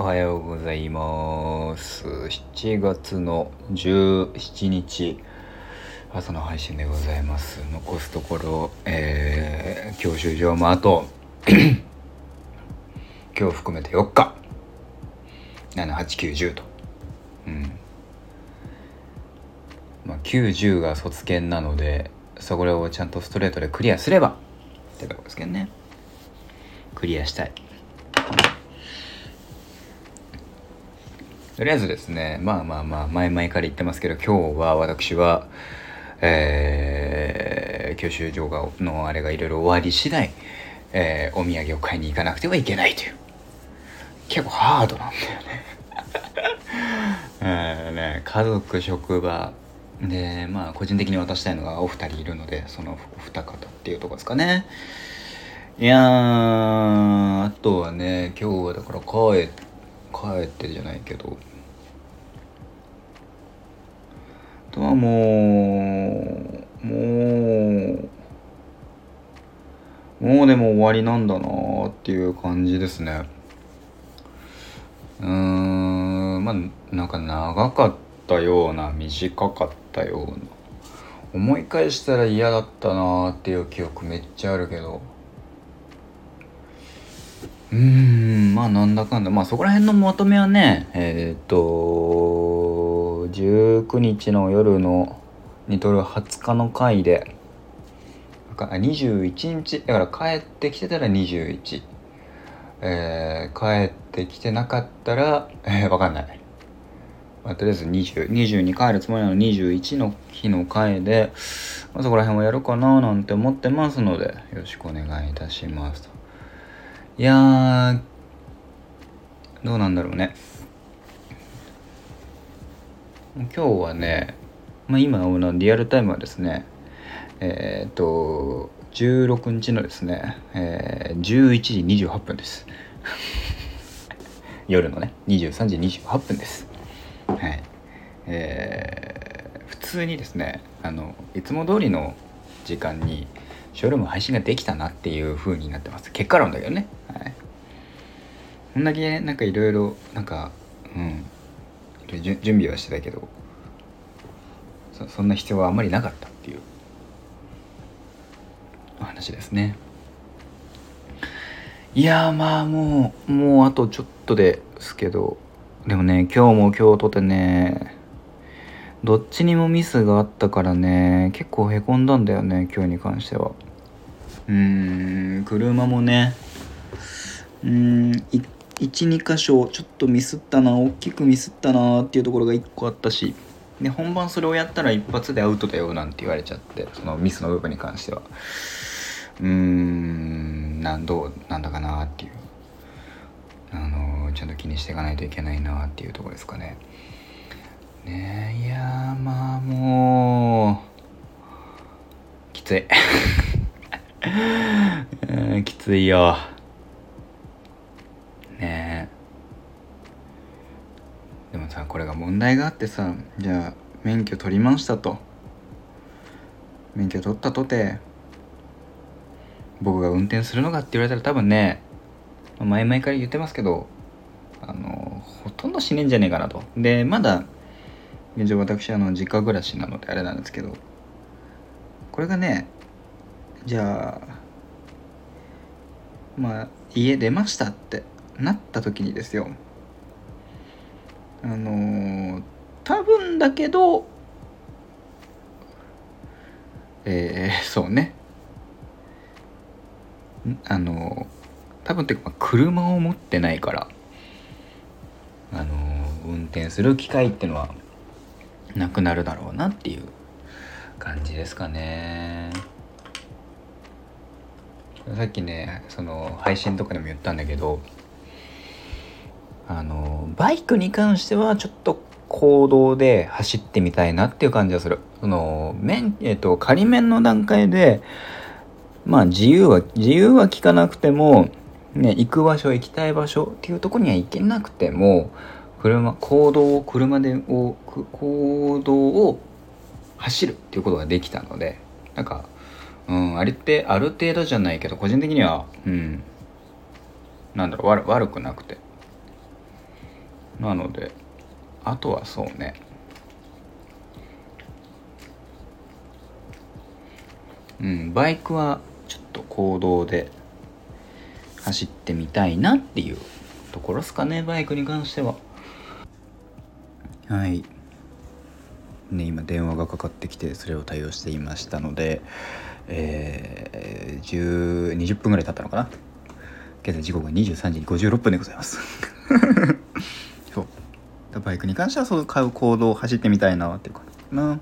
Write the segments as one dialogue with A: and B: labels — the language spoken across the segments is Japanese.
A: おはようございます。7月の17日朝の配信でございます。残すところ、えー、教習所もあと 今日含めて4日。78910と。うん。まあ90が卒検なのでそこをちゃんとストレートでクリアすればってとこですけどね。クリアしたい。とりあえずですねまあまあまあ前々から言ってますけど今日は私はえー、教習所がのあれがいろいろ終わり次第、えー、お土産を買いに行かなくてはいけないという結構ハードなんだよね。えね家族職場でまあ個人的に渡したいのがお二人いるのでそのお二方っていうとこですかね。いやーあとはね今日はだから帰帰ってじゃないけどあとはもうもうもうでも終わりなんだなっていう感じですね。うーんまあなんか長かったような短かったような。思い返したら嫌だったなっていう記憶めっちゃあるけど。うーんまあなんだかんだ。まあそこら辺のまとめはねえっ、と19日の夜のにとる20日の回で21日だから帰ってきてたら21、えー、帰ってきてなかったらえー、分かんない、まあ、とりあえず20 20に帰るつもりなの21の日の回で、まあ、そこら辺をやるかななんて思ってますのでよろしくお願いいたしますと。いやどうなんだろうね。今日はね、まあ、今のリアルタイムはですねえっ、と16日のですね、えー、11時28分です。夜のね23時28分です。はい。えー、普通にですねあのいつも通りの時間にショールーム配信ができたなっていう風になってます。結果論だけどね。はい。こんだけなんかいろいろなんかうん。準備はしてたけどそんな必要はあんまりなかったっていう。お話ですね。いやまあもうもうあとちょっとですけど。でもね今日も今日とてねどっちにもミスがあったからね結構へこんだんだよね今日に関しては。うーん車もねうーん12箇所ちょっとミスったな大きくミスったなっていうところが1個あったしで本番それをやったら一発でアウトだよなんて言われちゃってそのミスの部分に関しては。うーんなんどうなんだかなっていう。あのちゃんと気にしていかないといけないなっていうとこですかね。ねいやまあもうきつい。きついよねでもさこれが問題があってさじゃあ免許取りましたと。免許取ったとて僕が運転するのかって言われたら多分ね前々から言ってますけどあのほとんどしねんじゃねえかなと。でまだ現状私あの実家暮らしなのであれなんですけどこれがねじゃあまあ家出ましたってなった時にですよあの、多分だけどえー、そうね。あの、多分っていうか車を持ってないからあの、運転する機会っていうのはなくなるだろうなっていう感じですかね。さっきねその配信とかでも言ったんだけどあのバイクに関してはちょっと行動で走ってみたいなっていう感じがする。その免、えっと、仮免の段階でまあ自由は自由は利かなくてもね行く場所行きたい場所っていうとこには行けなくても車行動を車でを行動を走るっていうことができたのでなんかうんあれってある程度じゃないけど個人的にはうんなんだろう悪くなくて。なのであとはそうね。うんバイクはちょっと公道で走ってみたいなっていうところですかねバイクに関しては。はい。ね今電話がかかってきてそれを対応していましたのでえー、10 20分ぐらい経ったのかな。現在時刻が23時56分でございます。バイクに関してはそう買う行動を走ってみたいなっていう感じかな。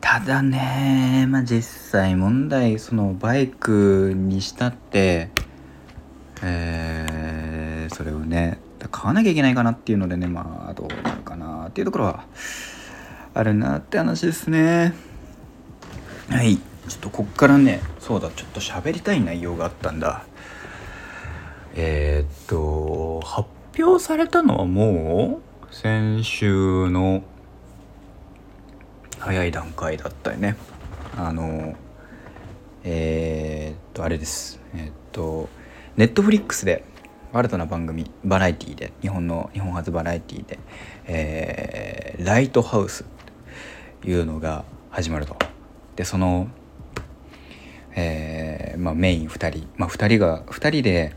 A: ただねまあ実際問題そのバイクにしたってえー、それをね買わなきゃいけないかなっていうのでねまあどうなるかなっていうところはあるなって話ですね。はいちょっとこっからねそうだちょっと喋りたい内容があったんだ。えー、っと発表されたのはもう先週の早い段階だったよね。あのえー、っとあれです。えー、っとネットフリックスで新たな番組バラエティーで日本の日本初バラエティーで、えー、ライトハウスというのが始まると。でその、えーまあ、メイン2人、まあ、2人が2人で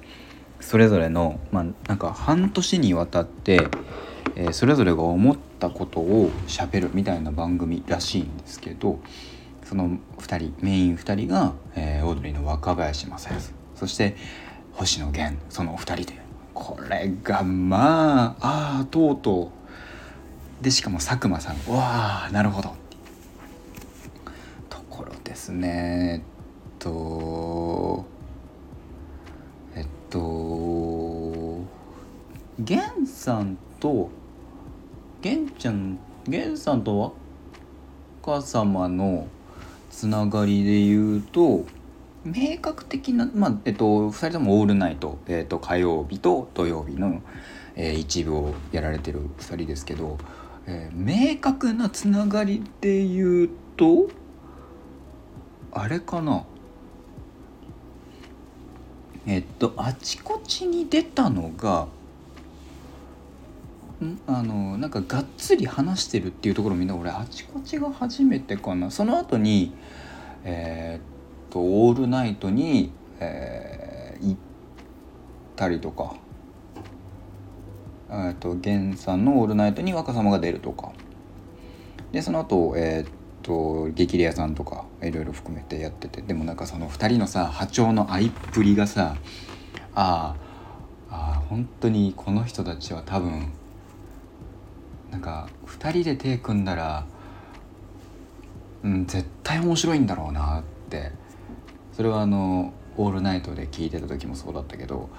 A: それぞれの、まあ、なんか半年にわたって、えー、それぞれが思ったことをしゃべるみたいな番組らしいんですけどその2人メイン2人が、えー、オードリーの若林正康そして星野源そのお二人で。これがまあああとうとうでしかも佐久間さんわあなるほど。ところですね。えっとと源さんと源ちゃん源さんと若様のつながりで言うと明確的な、まあえっと、2人ともオールナイト、えっと、火曜日と土曜日の、えー、一部をやられてる2人ですけど、えー、明確なつながりで言うとあれかな？えっとあちこちに出たのがん？あのなんかがっつり話してるっていうところみんな俺あちこちが初めてかな。その後にえー、っとオールナイトに、えー、行ったりとか。えっと源さんの「オールナイト」に若様が出るとか。でその後えー、っと激レアさんとか。いろいろ含めてやってて。でもなんかその2人のさ波長の合いっぷりがさああ本当にこの人たちは多分なんか2人で手組んだら、うん、絶対面白いんだろうなって。それはあの「オールナイト」で聞いてた時もそうだったけど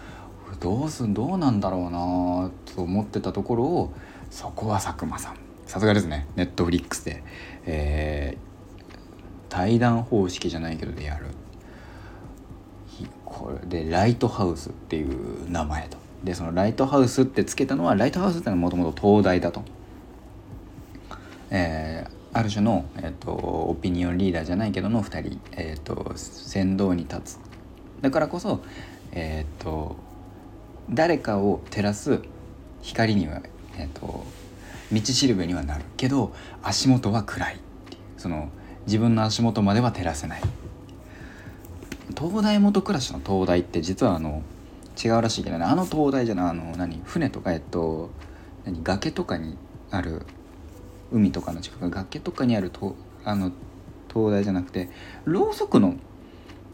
A: どうすんどうなんだろうなと思ってたところをそこは佐久間さん。さすがですね。ネットフリックスで、えー、対談方式じゃないけどでやるこれでライトハウスっていう名前と。でそのライトハウスってつけたのはライトハウスってのはもともと東大だと、えー、ある種の、えーと、オピニオンリーダーじゃないけどの2人、えーと、先導に立つ。だからこそ、えーと、誰かを照らす光には、えー、と道しるべにはなる。けど足元は暗いっていう。その自分の足元までは照らせない。東大元暮らしの東大って実はあの違うらしいけどね。あの東大じゃないあの何船とかえっと何崖とかにある海とかの近く崖とかにあるとあの灯台じゃなくてろうそくの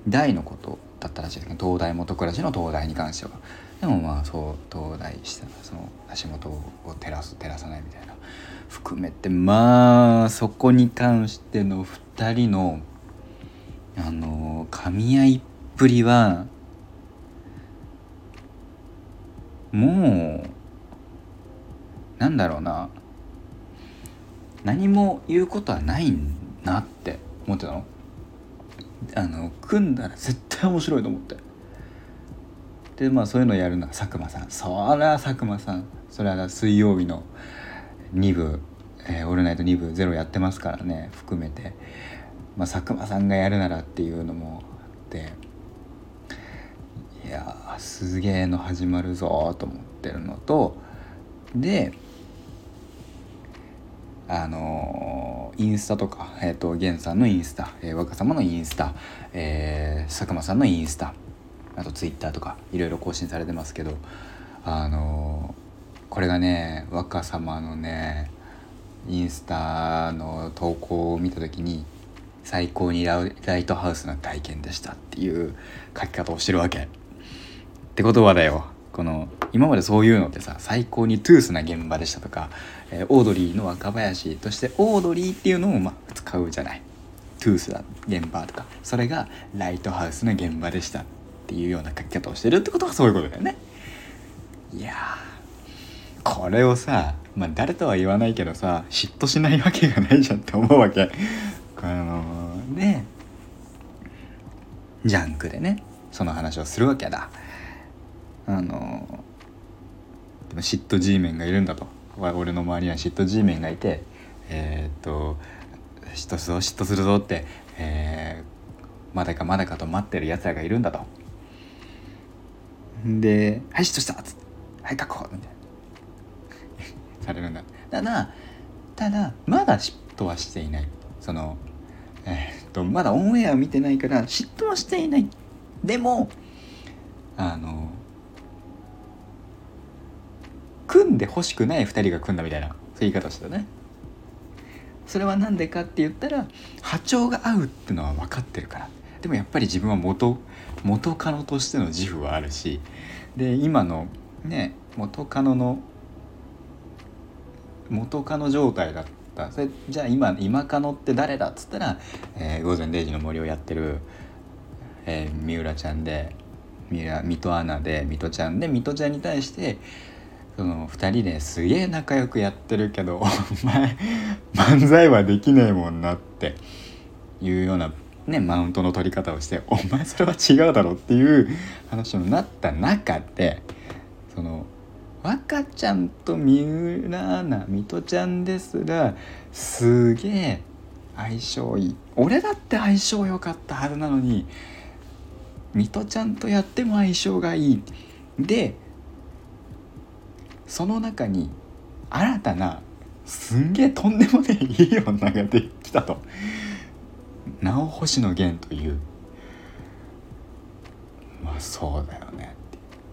A: 台のことだったらしいですけど灯台元暮らしの灯台に関しては。でもまあそう灯台したその足元を照らす照らさないみたいな。含めてまあそこに関しての2人のあの噛み合いっぷりはもうなんだろうな。何も言うことはないなって思ってたの。あの組んだら絶対面白いと思って。でまあそういうのやるのは佐久間さん。そりゃ佐久間さん。それは水曜日の2部「えー、オールナイト2部ゼロやってますからね含めて、まあ、佐久間さんがやるならっていうのもあって。いやすげえの始まるぞと思ってるのと。であのインスタとか、えーと、ゲンさんのインスタ、えー、若様のインスタ、えー、佐久間さんのインスタあとツイッターとかいろいろ更新されてますけどあのこれがね若様のねインスタの投稿を見た時に最高にライトハウスな体験でしたっていう書き方をしてるわけ。ってことはだよ。この今までそういうのってさ最高にトゥースな現場でしたとか、えー、オードリーの若林としてオードリーっていうのをまあ使うじゃない。トゥースな現場とか。それがライトハウスの現場でしたっていうような書き方をしてるってことはそういうことだよね。いやこれをさまあ誰とは言わないけどさ嫉妬しないわけがないじゃんって思うわけ。あのー、でジャンクでねその話をするわけだ。あのでも嫉妬 G メンがいるんだと。俺の周りには嫉妬 G メンがいてえー、っと嫉妬するぞ嫉妬するぞって、えー、まだかまだかと待ってるやつらがいるんだと。で「はい嫉妬した!」っつって「はい確保!」みたいな。されるんだ。ただただまだ嫉妬はしていない。そのえー、っとまだオンエアを見てないから嫉妬はしていない。でもあの組んでほしくない2人が組んだみたいなそういう言い方をしてたね。それは何でかって言ったら波長が合うってのは分かってるから。でもやっぱり自分は元元カノとしての自負はあるし。で今のね元カノの元カノ状態だった。それじゃあ今今カノって誰だっつったら「えー、午前0時の森」をやってる、えー、三浦ちゃんで三浦水戸アナで水戸ちゃんで水戸ちゃんに対してその2人ですげえ仲良くやってるけど お前漫才はできねえもんなっていうようなねマウントの取り方をしてお前それは違うだろっていう話になった中でその若ちゃんと三浦アナ水戸ちゃんですらすげえ相性いい。俺だって相性良かったはずなのに水戸ちゃんとやっても相性がいい。でその中に新たなすんげえとんでもねえいい女ができたと。直星野源という。まあそうだよね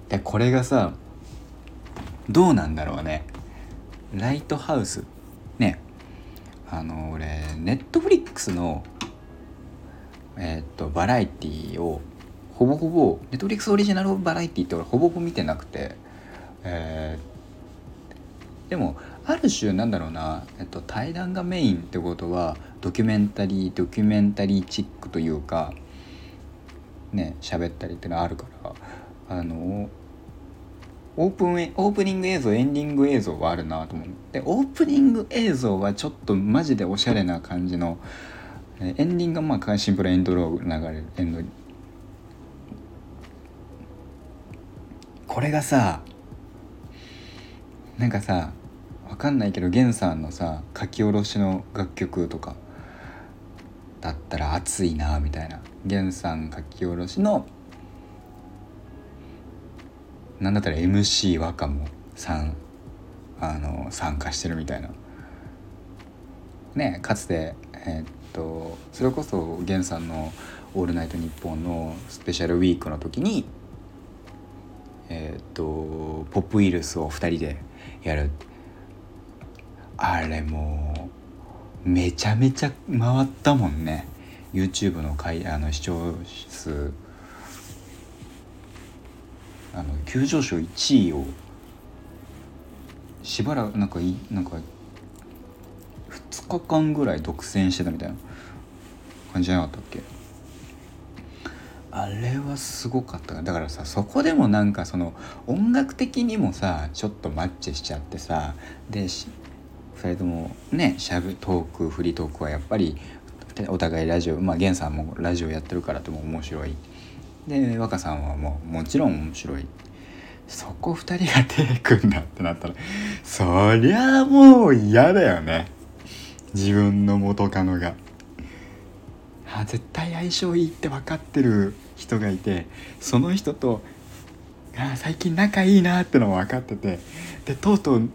A: でこれがさどうなんだろうね。ライトハウス。ね。あの俺ネットフリックスのえ、っとバラエティーをほぼほぼネットフリックスオリジナルバラエティーって俺ほぼほぼ見てなくてえー、でもある種なんだろうな、えっと、対談がメインってことはドキュメンタリードキュメンタリーチックというかね喋ったりってのはあるからあのオープンオープニング映像エンディング映像はあるなと思ってオープニング映像はちょっとマジでおしゃれな感じのエンディングがまあシンプルエンドロー流れるエンドこれがさなんかさわかんないけど源さんのさ書き下ろしの楽曲とかだったら熱いなみたいな。源さん書き下ろしのなんだったら MC 和歌もさんあの参加してるみたいな。ねかつてえー、っとそれこそ源さんの「オールナイトニッポン」のスペシャルウィークの時にえー、っとポップウイルスを2人でやる。あれもうめちゃめちゃ回ったもんね。YouTube のあの視聴数あの急上昇1位をしばらくなんかいなんか2日間ぐらい独占してたみたいな感じじゃなかったっけ？あれはすごかった。だからさそこでもなんかその音楽的にもさちょっとマッチしちゃってさで2人ともねしゃべトークフリートークはやっぱりお互いラジオまあ源さんもラジオやってるからとも面白い。で若さんはもうもちろん面白い。そこ2人が手組んだってなったらそりゃもう嫌だよね。自分の元カノが。あ絶対相性いいって分かってる人がいてその人とあ最近仲いいなってのも分かっててでとうとう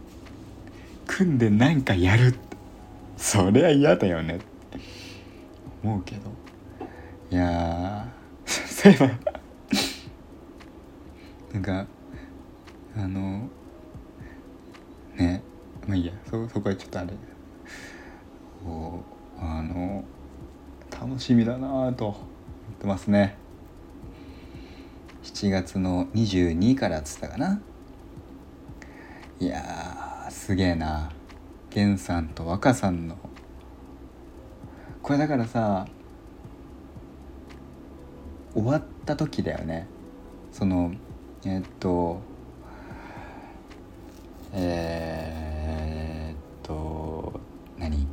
A: 組んでなんかやるそりゃ嫌だよね。って思うけど。いやそういえば。なんかあのねまあいいや。そそこはちょっとあれ。こうあの楽しみだなと思ってますね。7月の22からっつったかな。いやすげえな。源さんと若さんの。これだからさ終わった時だよね。そのえっとえー、っと何？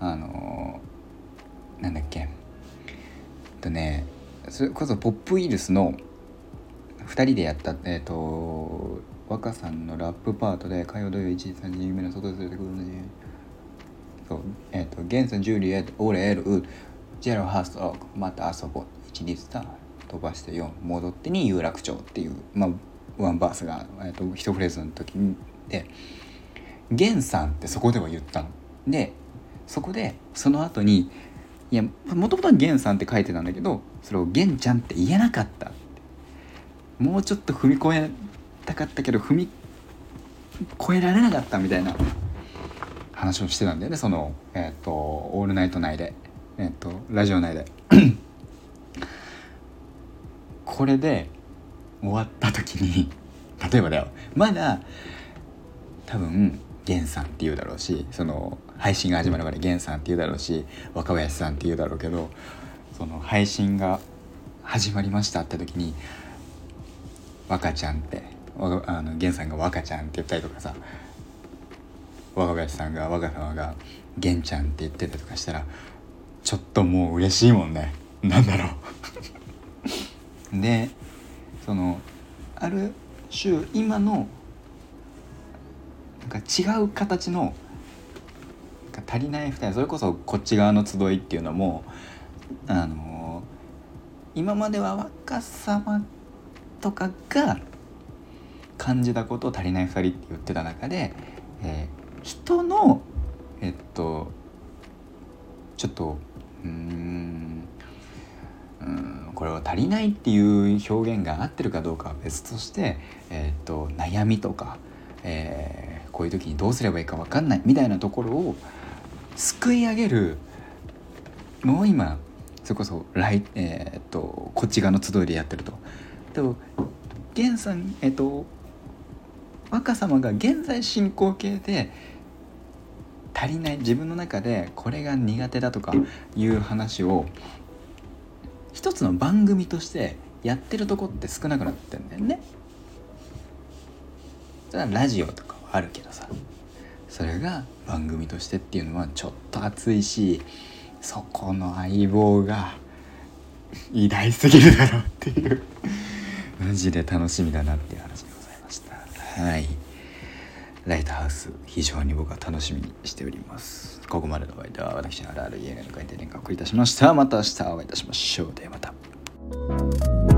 A: あのなんだっけ？えっとねそれこそポップウイルスの2人でやったえっと若さんのラップパートで火曜土曜1時3時夢の外で出てくるのでそうえっとゲンさんジュリエットオレエルウジェロハーストまた遊ぼう1リスター飛ばして4戻ってに有楽町っていうまあワンバースが、えっと、一フレーズの時にで「ゲンさん」ってそこでは言ったの。でそこでその後にいやもともとは「ゲンさん」って書いてたんだけどそれを「ゲンちゃん」って言えなかったもうちょっと踏み越えたかったけど踏み越えられなかったみたいな話をしてたんだよね。その「えっ、ー、とオールナイト」内で、えっ、とラジオ内で。これで終わった時に 例えばだよ。まだ多分源さんって言うだろうしその配信が始まるまで源さんって言うだろうし若林さんって言うだろうけどその配信が始まりましたって時に「若ちゃん」ってあの源さんが「若ちゃん」って言ったりとかさ若林さんが若様が「源ちゃん」って言ってたりとかしたらちょっともう嬉しいもんね。なんだろう。でそのある種今のなんか違う形の足りない2人それこそこっち側の集いっていうのもあの今までは若様とかが感じたことを足りない2人って言ってた中で、えー、人のえっとちょっとうんうんこれは足りないっていう表現が合ってるかどうかは別として、えーと、悩みとか、えー、こういう時にどうすればいいか分かんないみたいなところをすくい上げるのを今それこそ来、えーと、こっち側の集いでやってると。でも源さんえっ、ー、と若様が現在進行形で足りない自分の中でこれが苦手だとかいう話を一つの番組としてやってるとこって少なくなってんだよね。それはラジオとかはあるけどさ。それが番組としてっていうのはちょっと熱いしそこの相棒が偉大すぎるだろうっていう。マジで楽しみだなっていう話でございました。はい。ライトハウス非常に僕は楽しみにしております。ここまでのお相手は私のあるある家の会で連絡をいたしました。また明日お会いいたしましょう。ではまた。